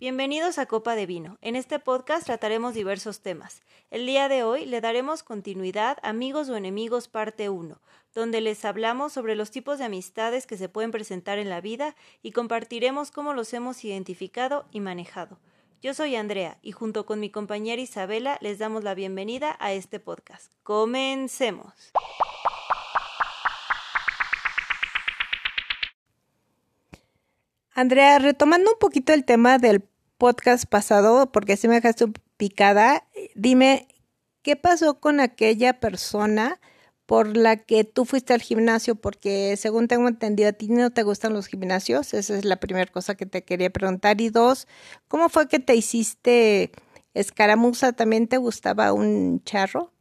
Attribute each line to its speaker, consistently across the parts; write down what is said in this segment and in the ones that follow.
Speaker 1: Bienvenidos a Copa de Vino. En este podcast trataremos diversos temas. El día de hoy le daremos continuidad a Amigos o Enemigos parte 1, donde les hablamos sobre los tipos de amistades que se pueden presentar en la vida y compartiremos cómo los hemos identificado y manejado. Yo soy Andrea y junto con mi compañera Isabela les damos la bienvenida a este podcast. Comencemos.
Speaker 2: Andrea, retomando un poquito el tema del podcast pasado, porque si me dejaste picada, dime, ¿qué pasó con aquella persona por la que tú fuiste al gimnasio? Porque según tengo entendido, a ti no te gustan los gimnasios, esa es la primera cosa que te quería preguntar. Y dos, ¿cómo fue que te hiciste escaramuza? ¿También te gustaba un charro?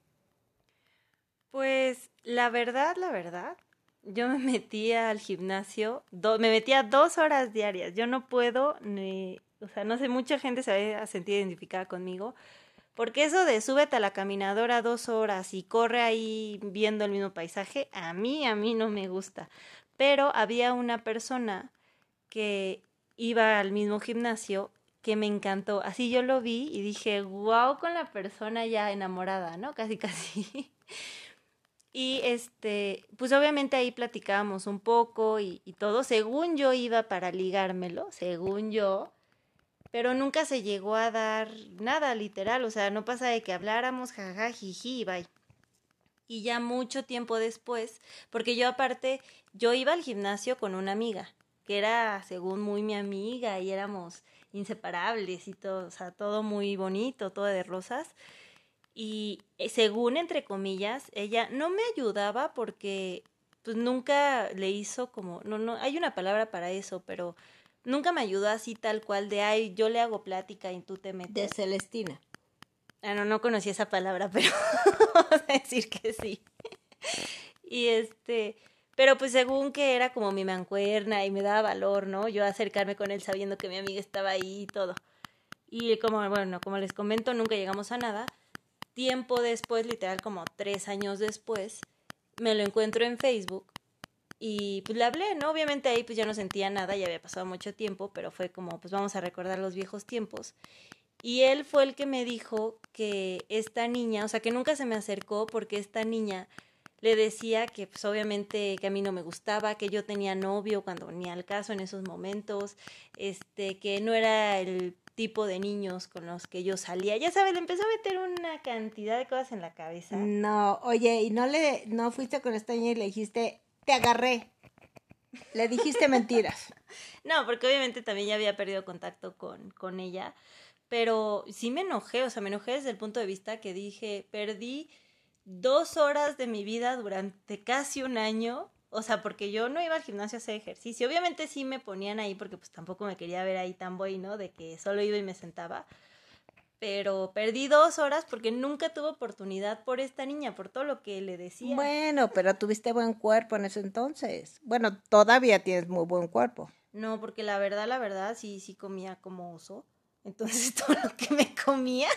Speaker 1: Pues la verdad, la verdad, yo me metía al gimnasio, me metía dos horas diarias. Yo no puedo, ni, o sea, no sé, mucha gente se va a sentir identificada conmigo. Porque eso de súbete a la caminadora dos horas y corre ahí viendo el mismo paisaje, a mí, a mí no me gusta. Pero había una persona que iba al mismo gimnasio que me encantó. Así yo lo vi y dije, wow, con la persona ya enamorada, ¿no? Casi, casi. Y este, pues obviamente ahí platicábamos un poco y, todo. Según yo iba para ligármelo, según yo, pero nunca se llegó a dar nada literal. O sea, no pasa de que habláramos, jaja, jiji, bye. Y ya mucho tiempo después, porque yo aparte, yo iba al gimnasio con una amiga, que era según muy mi amiga y éramos inseparables y todo, o sea, todo muy bonito, todo de rosas y eh, según entre comillas, ella no me ayudaba porque pues nunca le hizo como, no, no, hay una palabra para eso, pero nunca me ayudó así tal cual de, ay, yo le hago plática y tú te metes.
Speaker 2: De Celestina.
Speaker 1: Ah, no, no conocí esa palabra, pero vamos a decir que sí. y este, pero pues según que era como mi mancuerna y me daba valor, ¿no? Yo acercarme con él sabiendo que mi amiga estaba ahí y todo. Y como, bueno, como les comento, nunca llegamos a nada tiempo después, literal como tres años después, me lo encuentro en Facebook y pues le hablé, ¿no? Obviamente ahí pues ya no sentía nada, ya había pasado mucho tiempo, pero fue como pues vamos a recordar los viejos tiempos. Y él fue el que me dijo que esta niña, o sea, que nunca se me acercó porque esta niña le decía que pues obviamente que a mí no me gustaba, que yo tenía novio cuando ni al caso en esos momentos, este, que no era el tipo de niños con los que yo salía. Ya sabes, le empezó a meter una cantidad de cosas en la cabeza.
Speaker 2: No, oye, ¿y no le no fuiste con esta niña y le dijiste, te agarré? Le dijiste mentiras.
Speaker 1: no, porque obviamente también ya había perdido contacto con, con ella, pero sí me enojé, o sea, me enojé desde el punto de vista que dije, perdí dos horas de mi vida durante casi un año o sea, porque yo no iba al gimnasio a hacer ejercicio. Obviamente sí me ponían ahí porque pues tampoco me quería ver ahí tan bueno De que solo iba y me sentaba. Pero perdí dos horas porque nunca tuve oportunidad por esta niña, por todo lo que le decía.
Speaker 2: Bueno, pero tuviste buen cuerpo en ese entonces. Bueno, todavía tienes muy buen cuerpo.
Speaker 1: No, porque la verdad, la verdad, sí, sí comía como oso. Entonces todo lo que me comía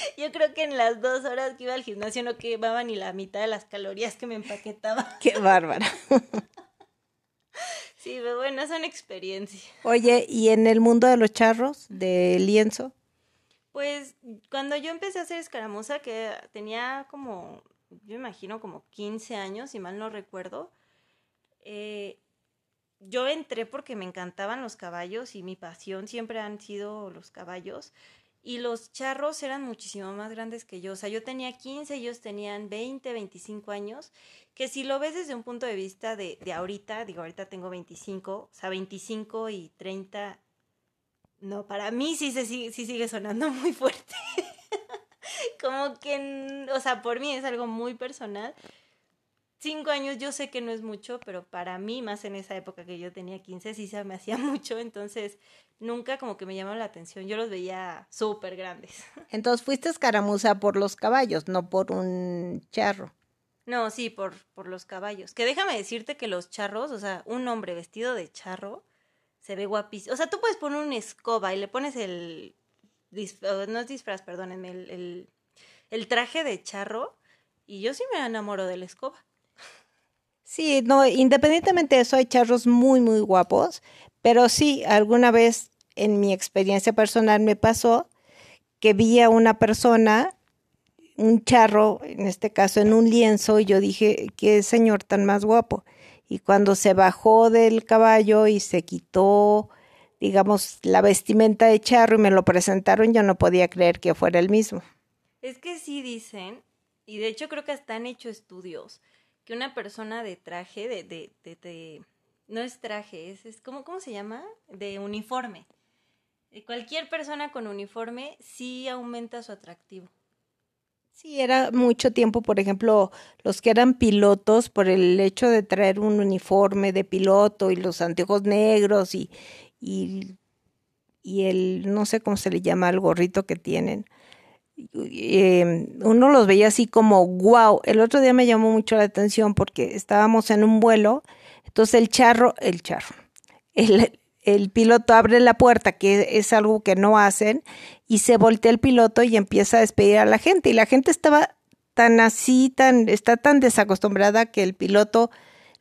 Speaker 1: yo creo que en las dos horas que iba al gimnasio no quemaba ni la mitad de las calorías que me empaquetaba.
Speaker 2: Qué bárbara.
Speaker 1: Sí, pero bueno, es una experiencia.
Speaker 2: Oye, ¿y en el mundo de los charros, de lienzo?
Speaker 1: Pues cuando yo empecé a hacer escaramuza, que tenía como, yo imagino como 15 años, si mal no recuerdo, eh, yo entré porque me encantaban los caballos y mi pasión siempre han sido los caballos. Y los charros eran muchísimo más grandes que yo. O sea, yo tenía 15, ellos tenían 20, 25 años. Que si lo ves desde un punto de vista de, de ahorita, digo, ahorita tengo 25, o sea, 25 y 30. No, para mí sí, se, sí, sí sigue sonando muy fuerte. Como que, o sea, por mí es algo muy personal cinco años yo sé que no es mucho, pero para mí, más en esa época que yo tenía 15, sí se me hacía mucho, entonces nunca como que me llamó la atención, yo los veía súper grandes.
Speaker 2: Entonces fuiste escaramuza por los caballos, no por un charro.
Speaker 1: No, sí, por, por los caballos. Que déjame decirte que los charros, o sea, un hombre vestido de charro, se ve guapísimo. O sea, tú puedes poner una escoba y le pones el... No es disfraz, perdónenme, el, el, el traje de charro y yo sí me enamoro de la escoba.
Speaker 2: Sí, no, independientemente de eso, hay charros muy, muy guapos, pero sí, alguna vez en mi experiencia personal me pasó que vi a una persona, un charro, en este caso en un lienzo, y yo dije, qué señor tan más guapo. Y cuando se bajó del caballo y se quitó, digamos, la vestimenta de charro y me lo presentaron, yo no podía creer que fuera el mismo.
Speaker 1: Es que sí dicen, y de hecho creo que hasta han hecho estudios, que una persona de traje, de, de, de, no es traje, es, es ¿cómo, ¿cómo se llama? De uniforme. Cualquier persona con uniforme sí aumenta su atractivo.
Speaker 2: Sí, era mucho tiempo, por ejemplo, los que eran pilotos, por el hecho de traer un uniforme de piloto y los anteojos negros y, y, y el, no sé cómo se le llama, el gorrito que tienen. Eh, uno los veía así como wow. El otro día me llamó mucho la atención porque estábamos en un vuelo, entonces el charro, el charro, el, el piloto abre la puerta, que es algo que no hacen, y se voltea el piloto y empieza a despedir a la gente. Y la gente estaba tan así, tan, está tan desacostumbrada que el piloto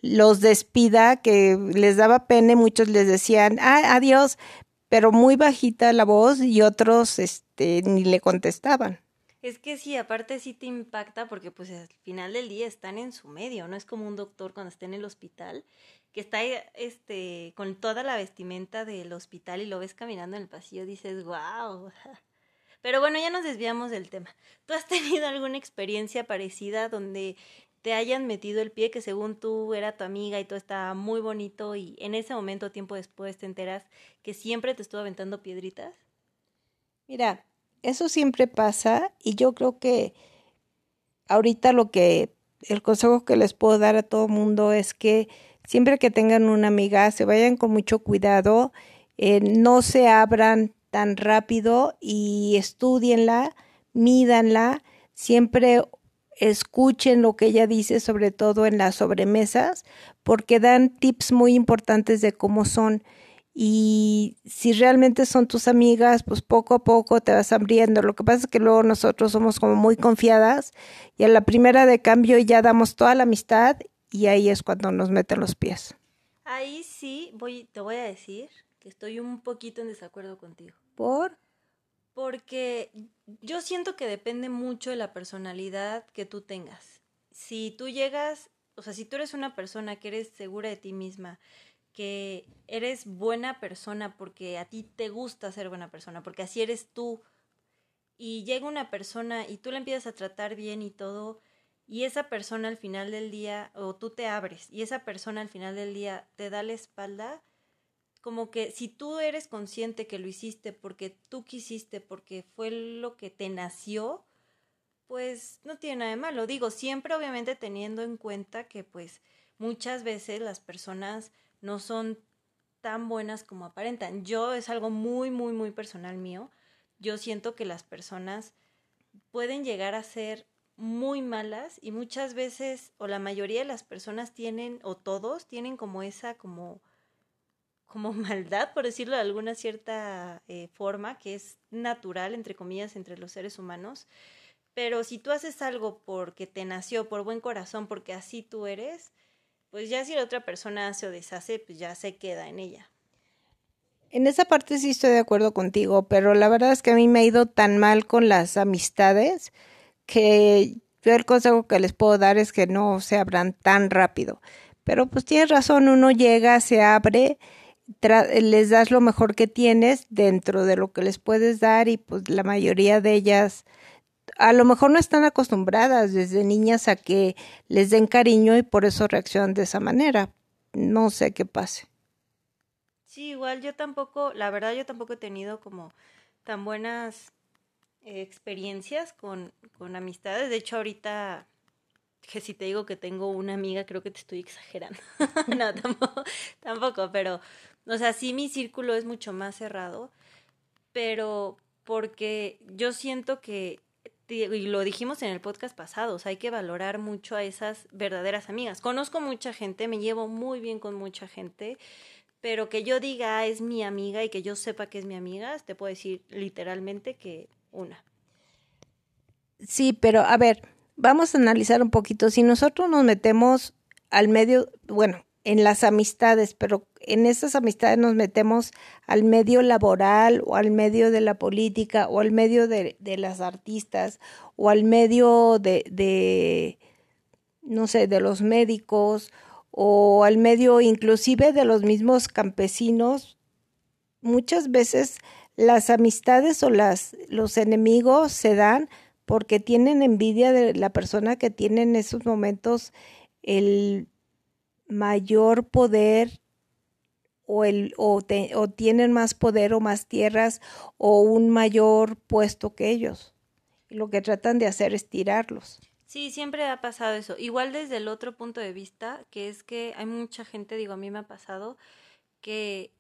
Speaker 2: los despida, que les daba pena, muchos les decían, ah, adiós, pero muy bajita la voz y otros este, ni le contestaban.
Speaker 1: Es que sí, aparte sí te impacta porque pues al final del día están en su medio, no es como un doctor cuando está en el hospital que está este con toda la vestimenta del hospital y lo ves caminando en el pasillo, dices, wow. Pero bueno, ya nos desviamos del tema. ¿Tú has tenido alguna experiencia parecida donde te hayan metido el pie que según tú era tu amiga y todo estaba muy bonito y en ese momento, tiempo después, te enteras que siempre te estuvo aventando piedritas?
Speaker 2: Mira, eso siempre pasa y yo creo que ahorita lo que el consejo que les puedo dar a todo mundo es que siempre que tengan una amiga, se vayan con mucho cuidado, eh, no se abran tan rápido y estudienla, mídanla, siempre escuchen lo que ella dice, sobre todo en las sobremesas, porque dan tips muy importantes de cómo son. Y si realmente son tus amigas, pues poco a poco te vas abriendo. Lo que pasa es que luego nosotros somos como muy confiadas y a la primera de cambio ya damos toda la amistad y ahí es cuando nos meten los pies.
Speaker 1: Ahí sí voy, te voy a decir que estoy un poquito en desacuerdo contigo.
Speaker 2: ¿Por?
Speaker 1: Porque yo siento que depende mucho de la personalidad que tú tengas. Si tú llegas, o sea, si tú eres una persona que eres segura de ti misma, que eres buena persona porque a ti te gusta ser buena persona, porque así eres tú, y llega una persona y tú la empiezas a tratar bien y todo, y esa persona al final del día, o tú te abres, y esa persona al final del día te da la espalda, como que si tú eres consciente que lo hiciste porque tú quisiste, porque fue lo que te nació, pues no tiene nada de malo. Digo, siempre obviamente teniendo en cuenta que pues muchas veces las personas no son tan buenas como aparentan. Yo es algo muy, muy, muy personal mío. Yo siento que las personas pueden llegar a ser muy malas y muchas veces o la mayoría de las personas tienen o todos tienen como esa como como maldad por decirlo de alguna cierta eh, forma que es natural entre comillas entre los seres humanos pero si tú haces algo porque te nació por buen corazón porque así tú eres pues ya si la otra persona hace o deshace pues ya se queda en ella
Speaker 2: en esa parte sí estoy de acuerdo contigo, pero la verdad es que a mí me ha ido tan mal con las amistades que yo el consejo que les puedo dar es que no se abran tan rápido. Pero pues tienes razón, uno llega, se abre, les das lo mejor que tienes dentro de lo que les puedes dar y pues la mayoría de ellas a lo mejor no están acostumbradas desde niñas a que les den cariño y por eso reaccionan de esa manera. No sé qué pase.
Speaker 1: Sí, igual yo tampoco, la verdad yo tampoco he tenido como tan buenas experiencias con, con amistades. De hecho, ahorita que si te digo que tengo una amiga, creo que te estoy exagerando. no, tampoco, tampoco, pero, o sea, sí mi círculo es mucho más cerrado, pero porque yo siento que, y lo dijimos en el podcast pasado, hay que valorar mucho a esas verdaderas amigas. Conozco mucha gente, me llevo muy bien con mucha gente, pero que yo diga ah, es mi amiga y que yo sepa que es mi amiga, te puedo decir literalmente que una.
Speaker 2: Sí, pero a ver, vamos a analizar un poquito. Si nosotros nos metemos al medio, bueno, en las amistades, pero en esas amistades nos metemos al medio laboral o al medio de la política o al medio de, de las artistas o al medio de, de, no sé, de los médicos o al medio inclusive de los mismos campesinos. Muchas veces las amistades o las, los enemigos se dan porque tienen envidia de la persona que tiene en esos momentos el mayor poder o, el, o, o tienen más poder o más tierras o un mayor puesto que ellos. Y lo que tratan de hacer es tirarlos.
Speaker 1: Sí, siempre ha pasado eso. Igual desde el otro punto de vista, que es que hay mucha gente, digo, a mí me ha pasado, que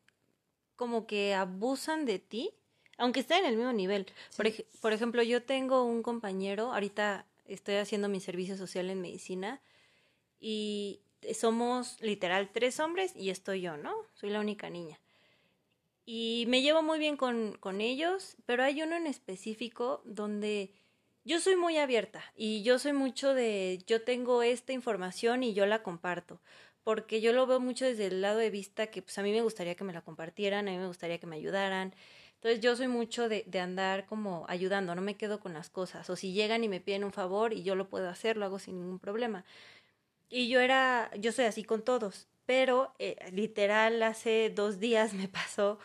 Speaker 1: como que abusan de ti, aunque estén en el mismo nivel. Por, ej por ejemplo, yo tengo un compañero, ahorita estoy haciendo mi servicio social en medicina, y somos literal tres hombres y estoy yo, ¿no? Soy la única niña. Y me llevo muy bien con, con ellos, pero hay uno en específico donde yo soy muy abierta y yo soy mucho de yo tengo esta información y yo la comparto, porque yo lo veo mucho desde el lado de vista que pues a mí me gustaría que me la compartieran, a mí me gustaría que me ayudaran. Entonces yo soy mucho de, de andar como ayudando, no me quedo con las cosas. O si llegan y me piden un favor y yo lo puedo hacer, lo hago sin ningún problema. Y yo era, yo soy así con todos, pero eh, literal hace dos días me pasó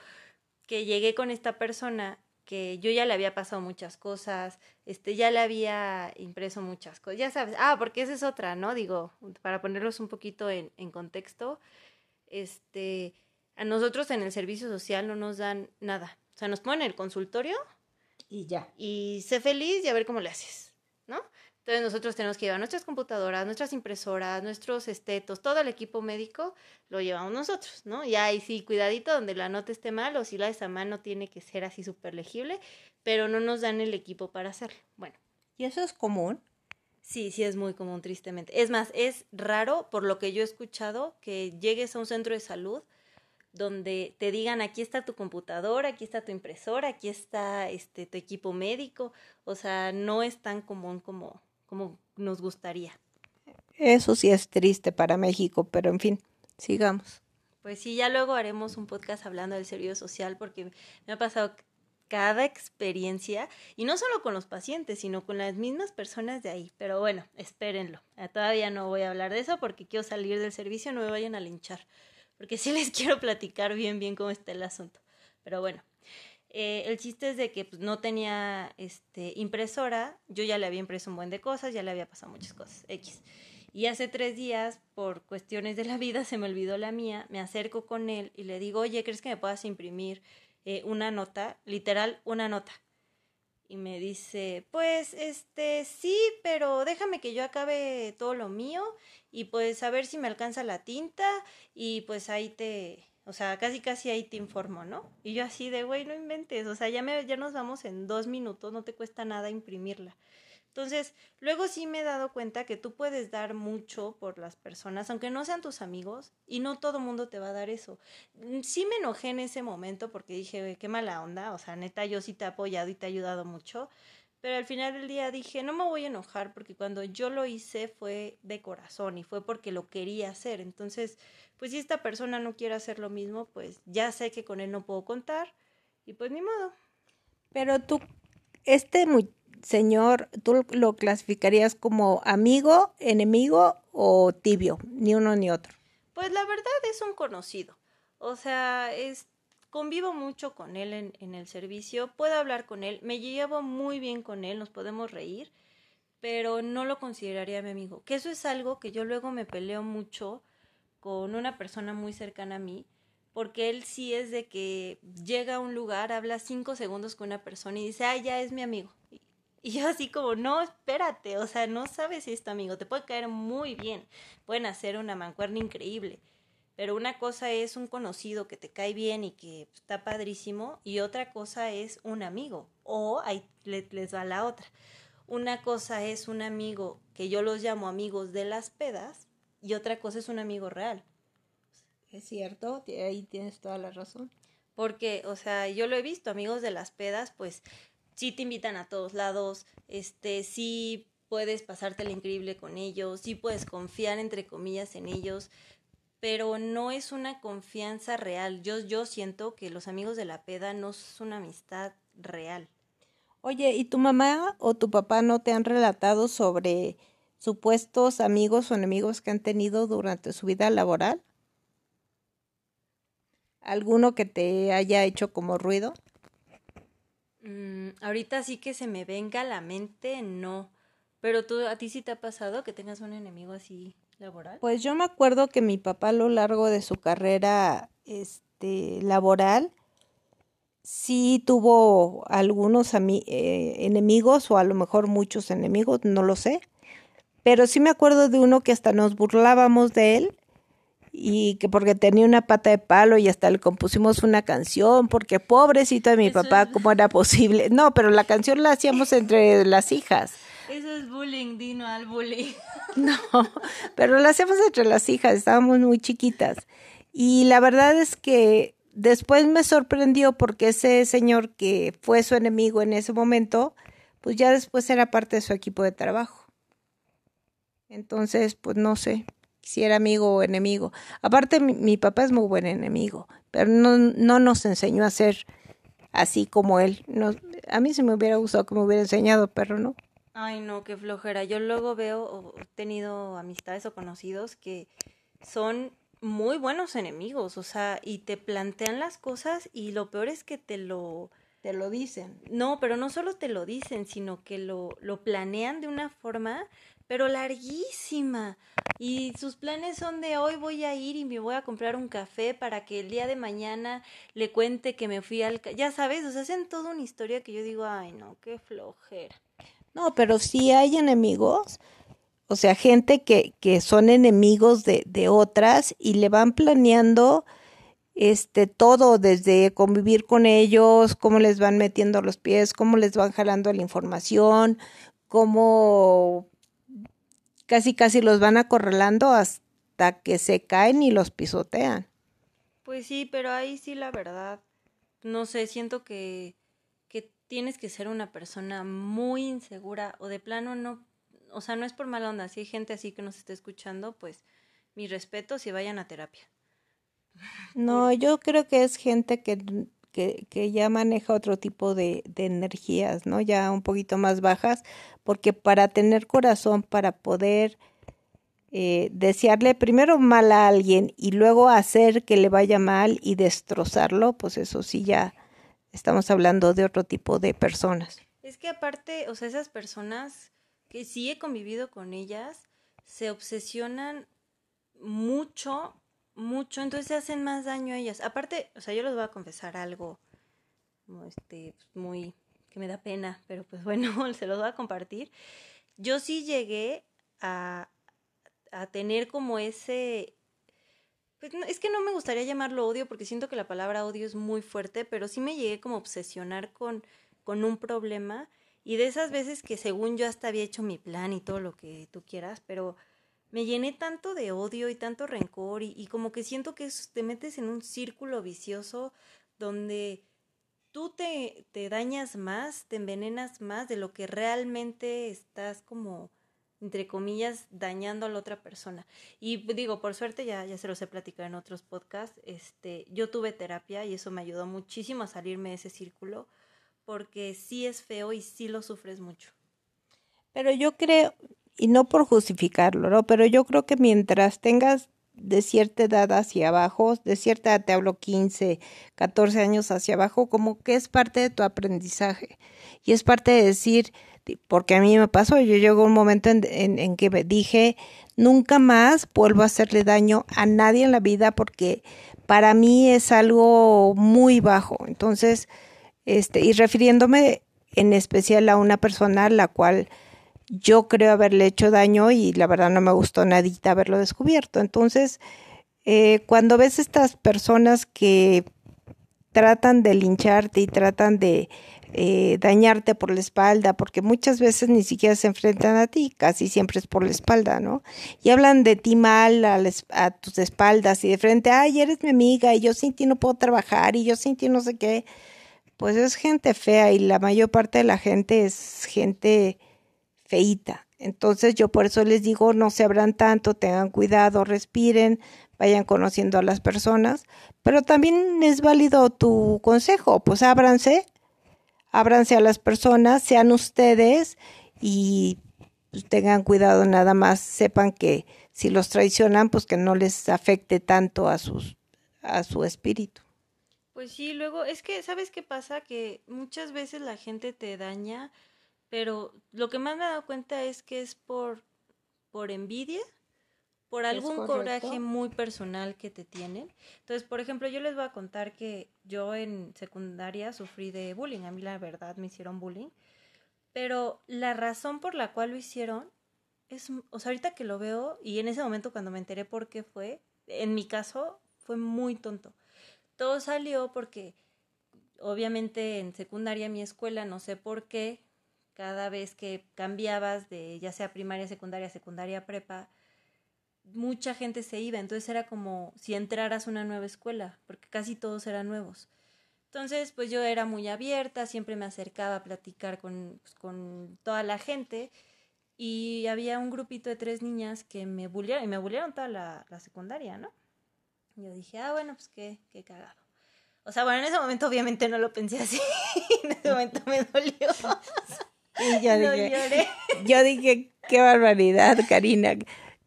Speaker 1: que llegué con esta persona que yo ya le había pasado muchas cosas, este, ya le había impreso muchas cosas, ya sabes, ah, porque esa es otra, ¿no? Digo, para ponerlos un poquito en, en contexto, este, a nosotros en el servicio social no nos dan nada, o sea, nos ponen el consultorio
Speaker 2: y ya.
Speaker 1: Y sé feliz y a ver cómo le haces, ¿no? Entonces nosotros tenemos que llevar nuestras computadoras, nuestras impresoras, nuestros estetos, todo el equipo médico lo llevamos nosotros, ¿no? Y ahí sí, cuidadito donde la nota esté mal o si la esa mano tiene que ser así súper legible, pero no nos dan el equipo para hacerlo. Bueno.
Speaker 2: ¿Y eso es común?
Speaker 1: Sí, sí es muy común, tristemente. Es más, es raro, por lo que yo he escuchado, que llegues a un centro de salud donde te digan aquí está tu computadora, aquí está tu impresora, aquí está este tu equipo médico, o sea, no es tan común como como nos gustaría.
Speaker 2: Eso sí es triste para México, pero en fin, sigamos.
Speaker 1: Pues sí, ya luego haremos un podcast hablando del servicio social porque me ha pasado cada experiencia y no solo con los pacientes, sino con las mismas personas de ahí. Pero bueno, espérenlo. Eh, todavía no voy a hablar de eso porque quiero salir del servicio, no me vayan a linchar, porque sí les quiero platicar bien, bien cómo está el asunto. Pero bueno, eh, el chiste es de que pues, no tenía este, impresora, yo ya le había impreso un buen de cosas, ya le había pasado muchas cosas, X. Y hace tres días, por cuestiones de la vida, se me olvidó la mía, me acerco con él y le digo, oye, ¿crees que me puedas imprimir eh, una nota? Literal, una nota. Y me dice, pues, este, sí, pero déjame que yo acabe todo lo mío y pues a ver si me alcanza la tinta y pues ahí te, o sea, casi casi ahí te informo, ¿no? Y yo así de, güey, no inventes. O sea, ya, me, ya nos vamos en dos minutos, no te cuesta nada imprimirla. Entonces, luego sí me he dado cuenta que tú puedes dar mucho por las personas, aunque no sean tus amigos, y no todo mundo te va a dar eso. Mm, sí me enojé en ese momento porque dije, qué mala onda, o sea, neta, yo sí te he apoyado y te he ayudado mucho, pero al final del día dije, no me voy a enojar porque cuando yo lo hice fue de corazón y fue porque lo quería hacer. Entonces, pues si esta persona no quiere hacer lo mismo, pues ya sé que con él no puedo contar y pues ni modo.
Speaker 2: Pero tú, este señor, ¿tú lo clasificarías como amigo, enemigo o tibio? Ni uno ni otro.
Speaker 1: Pues la verdad es un conocido. O sea, es convivo mucho con él en, el servicio, puedo hablar con él, me llevo muy bien con él, nos podemos reír, pero no lo consideraría mi amigo. Que eso es algo que yo luego me peleo mucho con una persona muy cercana a mí, porque él sí es de que llega a un lugar, habla cinco segundos con una persona y dice, ah, ya es mi amigo. Y yo así como, no, espérate, o sea, no sabes si es tu amigo, te puede caer muy bien, pueden hacer una mancuerna increíble pero una cosa es un conocido que te cae bien y que está padrísimo y otra cosa es un amigo o ahí les va la otra. Una cosa es un amigo que yo los llamo amigos de las pedas y otra cosa es un amigo real.
Speaker 2: Es cierto, ahí tienes toda la razón.
Speaker 1: Porque, o sea, yo lo he visto, amigos de las pedas, pues sí te invitan a todos lados, este, sí puedes pasarte lo increíble con ellos, sí puedes confiar entre comillas en ellos, pero no es una confianza real. Yo, yo siento que los amigos de la peda no es una amistad real.
Speaker 2: Oye, ¿y tu mamá o tu papá no te han relatado sobre supuestos amigos o enemigos que han tenido durante su vida laboral? ¿Alguno que te haya hecho como ruido?
Speaker 1: Mm, ahorita sí que se me venga a la mente, no. Pero tú, ¿a ti sí te ha pasado que tengas un enemigo así laboral?
Speaker 2: Pues yo me acuerdo que mi papá a lo largo de su carrera este, laboral sí tuvo algunos eh, enemigos o a lo mejor muchos enemigos, no lo sé. Pero sí me acuerdo de uno que hasta nos burlábamos de él y que porque tenía una pata de palo y hasta le compusimos una canción, porque pobrecito de mi papá, ¿cómo era posible? No, pero la canción la hacíamos entre las hijas.
Speaker 1: Eso es bullying, Dino, al bullying.
Speaker 2: No, pero la hacíamos entre las hijas, estábamos muy chiquitas. Y la verdad es que después me sorprendió porque ese señor que fue su enemigo en ese momento, pues ya después era parte de su equipo de trabajo. Entonces, pues no sé si era amigo o enemigo. Aparte, mi, papá es muy buen enemigo, pero no, no nos enseñó a ser así como él. a mí se me hubiera gustado que me hubiera enseñado, pero no.
Speaker 1: Ay, no, qué flojera. Yo luego veo, he tenido amistades o conocidos que son muy buenos enemigos, o sea, y te plantean las cosas y lo peor es que te lo...
Speaker 2: Te lo dicen.
Speaker 1: No, pero no solo te lo dicen, sino que lo, lo planean de una forma, pero larguísima. Y sus planes son de hoy voy a ir y me voy a comprar un café para que el día de mañana le cuente que me fui al... Ya sabes, o sea, hacen toda una historia que yo digo, ay no, qué flojera.
Speaker 2: No, pero sí hay enemigos o sea, gente que, que son enemigos de, de otras y le van planeando este todo desde convivir con ellos, cómo les van metiendo los pies, cómo les van jalando la información, cómo casi casi los van acorralando hasta que se caen y los pisotean.
Speaker 1: Pues sí, pero ahí sí la verdad, no sé, siento que, que tienes que ser una persona muy insegura o de plano no o sea, no es por mala onda, si hay gente así que nos está escuchando, pues mi respeto si vayan a terapia.
Speaker 2: No, yo creo que es gente que, que, que ya maneja otro tipo de, de, energías, ¿no? Ya un poquito más bajas, porque para tener corazón, para poder eh, desearle primero mal a alguien y luego hacer que le vaya mal y destrozarlo, pues eso sí ya estamos hablando de otro tipo de personas.
Speaker 1: Es que aparte, o sea, esas personas que sí he convivido con ellas, se obsesionan mucho, mucho, entonces se hacen más daño a ellas. Aparte, o sea, yo les voy a confesar algo este, muy que me da pena, pero pues bueno, se los voy a compartir. Yo sí llegué a, a tener como ese... Pues es que no me gustaría llamarlo odio porque siento que la palabra odio es muy fuerte, pero sí me llegué como a obsesionar con, con un problema y de esas veces que según yo hasta había hecho mi plan y todo lo que tú quieras, pero me llené tanto de odio y tanto rencor y, como que siento que te metes en un círculo vicioso donde tú te, te dañas más, te envenenas más de lo que realmente estás como entre comillas, dañando a la otra persona. Y digo, por suerte, ya, ya se los he platicado en otros podcasts, este, yo tuve terapia y eso me ayudó muchísimo a salirme de ese círculo, porque sí es feo y sí lo sufres mucho.
Speaker 2: Pero yo creo, y no por justificarlo, ¿no? Pero yo creo que mientras tengas de cierta edad hacia abajo, de cierta edad te hablo 15, 14 años hacia abajo, como que es parte de tu aprendizaje. Y es parte de decir, porque a mí me pasó, yo llegó un momento en, en, en que me dije, nunca más vuelvo a hacerle daño a nadie en la vida porque para mí es algo muy bajo. Entonces, este, y refiriéndome en especial a una persona a la cual yo creo haberle hecho daño y la verdad no me gustó nadita haberlo descubierto. Entonces, eh, cuando ves estas personas que tratan de lincharte y tratan de eh, dañarte por la espalda, porque muchas veces ni siquiera se enfrentan a ti, casi siempre es por la espalda, ¿no? Y hablan de ti mal a, a tus espaldas y de frente, ay, eres mi amiga y yo sin ti no puedo trabajar y yo sin ti no sé qué pues es gente fea y la mayor parte de la gente es gente feita. Entonces yo por eso les digo, no se abran tanto, tengan cuidado, respiren, vayan conociendo a las personas, pero también es válido tu consejo, pues ábranse, ábranse a las personas, sean ustedes y tengan cuidado nada más, sepan que si los traicionan, pues que no les afecte tanto a sus a su espíritu.
Speaker 1: Pues sí, luego es que sabes qué pasa que muchas veces la gente te daña, pero lo que más me he dado cuenta es que es por por envidia, por algún coraje muy personal que te tienen. Entonces, por ejemplo, yo les voy a contar que yo en secundaria sufrí de bullying, a mí la verdad me hicieron bullying pero la razón por la cual lo hicieron es, o sea, ahorita que lo veo y en ese momento cuando me enteré por qué fue, en mi caso fue muy tonto. Todo salió porque obviamente en secundaria mi escuela, no sé por qué, cada vez que cambiabas de ya sea primaria, secundaria, secundaria, prepa, mucha gente se iba, entonces era como si entraras a una nueva escuela, porque casi todos eran nuevos. Entonces, pues yo era muy abierta, siempre me acercaba a platicar con, pues, con toda la gente y había un grupito de tres niñas que me bullearon, y me bullearon toda la, la secundaria, ¿no? yo dije, ah, bueno, pues qué, qué cagado. O sea, bueno, en ese momento obviamente no lo pensé así, en ese momento me dolió.
Speaker 2: Y yo dije, yo dije, qué barbaridad, Karina,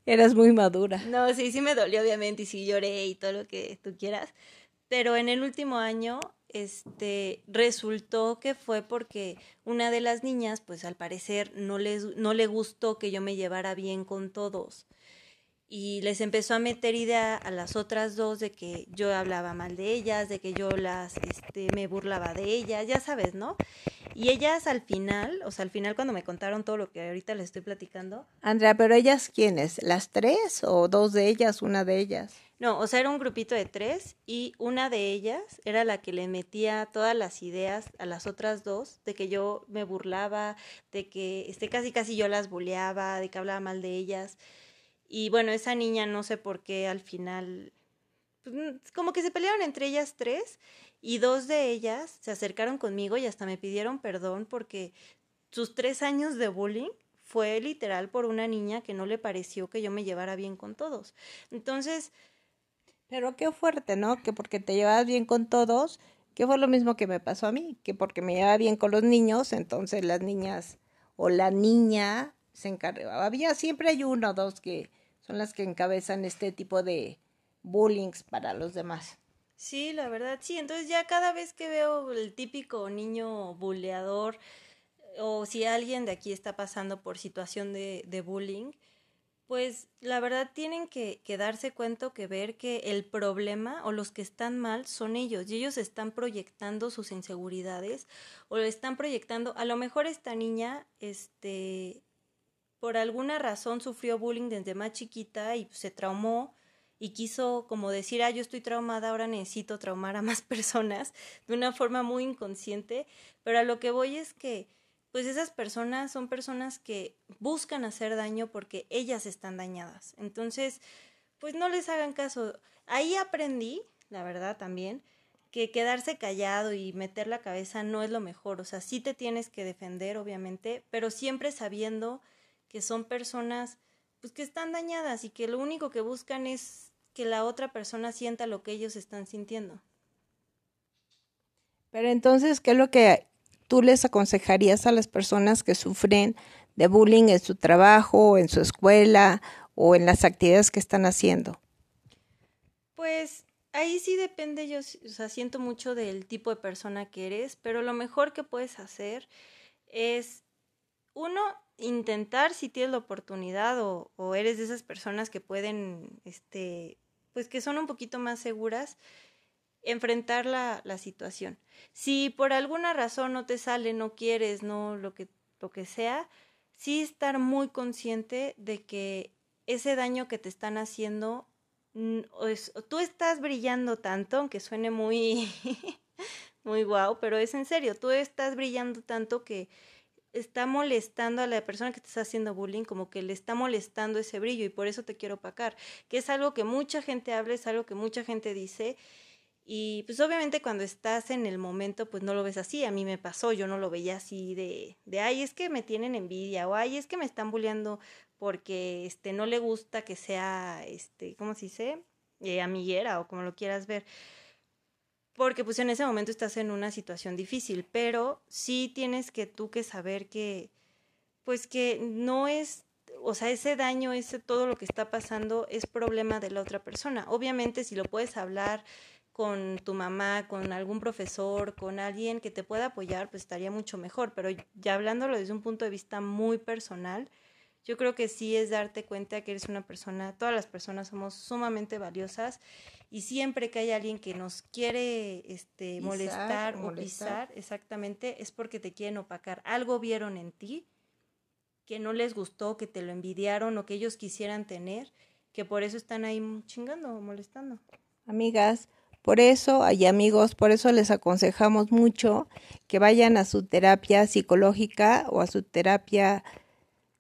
Speaker 2: eras muy madura.
Speaker 1: No, sí, sí me dolió obviamente y sí lloré y todo lo que tú quieras, pero en el último año este resultó que fue porque una de las niñas, pues al parecer no les no le gustó que yo me llevara bien con todos y les empezó a meter idea a las otras dos de que yo hablaba mal de ellas, de que yo las este me burlaba de ellas, ya sabes, ¿no? Y ellas al final, o sea, al final cuando me contaron todo lo que ahorita les estoy platicando.
Speaker 2: Andrea, pero ellas quiénes? ¿Las tres o dos de ellas, una de ellas?
Speaker 1: No, o sea, era un grupito de tres y una de ellas era la que le metía todas las ideas a las otras dos de que yo me burlaba, de que este, casi casi yo las buleaba, de que hablaba mal de ellas. Y bueno, esa niña no sé por qué al final, pues, como que se pelearon entre ellas tres y dos de ellas se acercaron conmigo y hasta me pidieron perdón porque sus tres años de bullying fue literal por una niña que no le pareció que yo me llevara bien con todos. Entonces,
Speaker 2: pero qué fuerte, ¿no? Que porque te llevas bien con todos, que fue lo mismo que me pasó a mí, que porque me llevaba bien con los niños, entonces las niñas o la niña se encargaba. Había siempre hay uno o dos que son las que encabezan este tipo de bullying para los demás.
Speaker 1: Sí, la verdad, sí. Entonces ya cada vez que veo el típico niño buleador o si alguien de aquí está pasando por situación de, de bullying, pues la verdad tienen que, darse cuenta que ver que el problema o los que están mal son ellos y ellos están proyectando sus inseguridades o están proyectando, a lo mejor esta niña, este, por alguna razón sufrió bullying desde más chiquita y se traumó y quiso como decir, ah, yo estoy traumada, ahora necesito traumar a más personas de una forma muy inconsciente, pero a lo que voy es que pues esas personas son personas que buscan hacer daño porque ellas están dañadas. Entonces, pues no les hagan caso. Ahí aprendí, la verdad también, que quedarse callado y meter la cabeza no es lo mejor. O sea, sí te tienes que defender, obviamente, pero siempre sabiendo que son personas pues que están dañadas y que lo único que buscan es que la otra persona sienta lo que ellos están sintiendo.
Speaker 2: Pero entonces, ¿qué es lo que tú les aconsejarías a las personas que sufren de bullying en su trabajo, en su escuela o en las actividades que están haciendo?
Speaker 1: Pues ahí sí depende, yo o sea, siento mucho del tipo de persona que eres, pero lo mejor que puedes hacer es, uno, intentar si tienes la oportunidad o, eres de esas personas que pueden, este, pues que son un poquito más seguras, enfrentar la, la situación. Si por alguna razón no te sale, no quieres, no lo que, lo que sea, sí estar muy consciente de que ese daño que te están haciendo, tú estás brillando tanto, aunque suene muy, muy guau, pero es en serio, tú estás brillando tanto que está molestando a la persona que te está haciendo bullying, como que le está molestando ese brillo y por eso te quiero opacar, que es algo que mucha gente habla, es algo que mucha gente dice y pues obviamente cuando estás en el momento, pues no lo ves así. A mí me pasó, yo no lo veía así de, de ay, es que me tienen envidia, o ay, es que me están bulleando porque este no le gusta que sea, este, ¿cómo se dice? eh, amiguera o como lo quieras ver. Porque pues en ese momento estás en una situación difícil, pero sí tienes que tú que saber que pues que no es o sea, ese daño, ese todo lo que está pasando es problema de la otra persona. Obviamente si lo puedes hablar con tu mamá, con algún profesor, con alguien que te pueda apoyar, pues estaría mucho mejor, pero ya hablándolo desde un punto de vista muy personal, yo creo que sí es darte cuenta que eres una persona, todas las personas somos sumamente valiosas y siempre que hay alguien que nos quiere este, molestar, o pisar, exactamente, es porque te quieren opacar. Algo vieron en ti que no les gustó, que te lo envidiaron o que ellos quisieran tener, que por eso están ahí chingando o molestando.
Speaker 2: Amigas, por eso, hay amigos, por eso les aconsejamos mucho que vayan a su terapia psicológica o a su terapia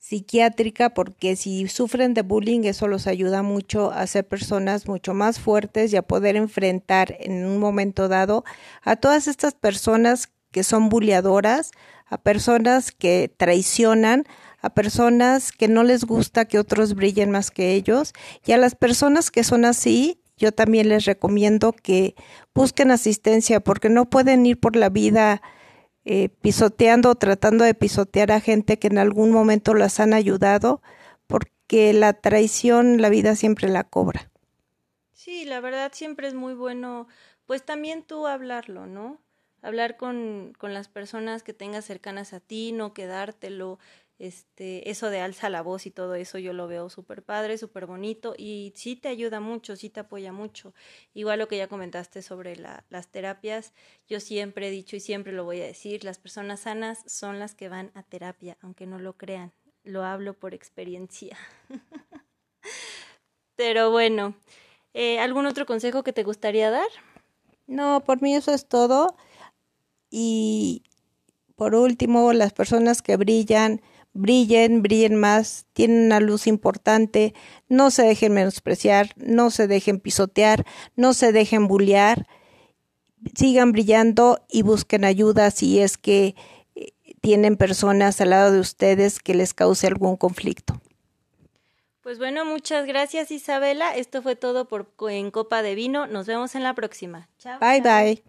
Speaker 2: psiquiátrica porque si sufren de bullying eso los ayuda mucho a ser personas mucho más fuertes y a poder enfrentar en un momento dado a todas estas personas que son bulliadoras, a personas que traicionan, a personas que no les gusta que otros brillen más que ellos. Y a las personas que son así, yo también les recomiendo que busquen asistencia porque no pueden ir por la vida eh, pisoteando o tratando de pisotear a gente que en algún momento las han ayudado, porque la traición la vida siempre la cobra.
Speaker 1: Sí, la verdad siempre es muy bueno, pues también tú hablarlo, ¿no? Hablar con, con las personas que tengas cercanas a ti, no quedártelo, este, eso de alza la voz y todo eso yo lo veo súper padre, súper bonito y sí te ayuda mucho, sí te apoya mucho. Igual lo que ya comentaste sobre la, las terapias, yo siempre he dicho y siempre lo voy a decir, las personas sanas son las que van a terapia, aunque no lo crean, lo hablo por experiencia. Pero bueno, eh, ¿algún otro consejo que te gustaría dar?
Speaker 2: No, por mí eso es todo. Y por último, las personas que brillan, brillen, brillen más, tienen una luz importante, no se dejen menospreciar, no se dejen pisotear, no se dejen bullear, sigan brillando y busquen ayuda si es que eh, tienen personas al lado de ustedes que les cause algún conflicto.
Speaker 1: Pues bueno, muchas gracias Isabela. Esto fue todo por en Copa de Vino. Nos vemos en la próxima.
Speaker 2: Chao. Bye bye.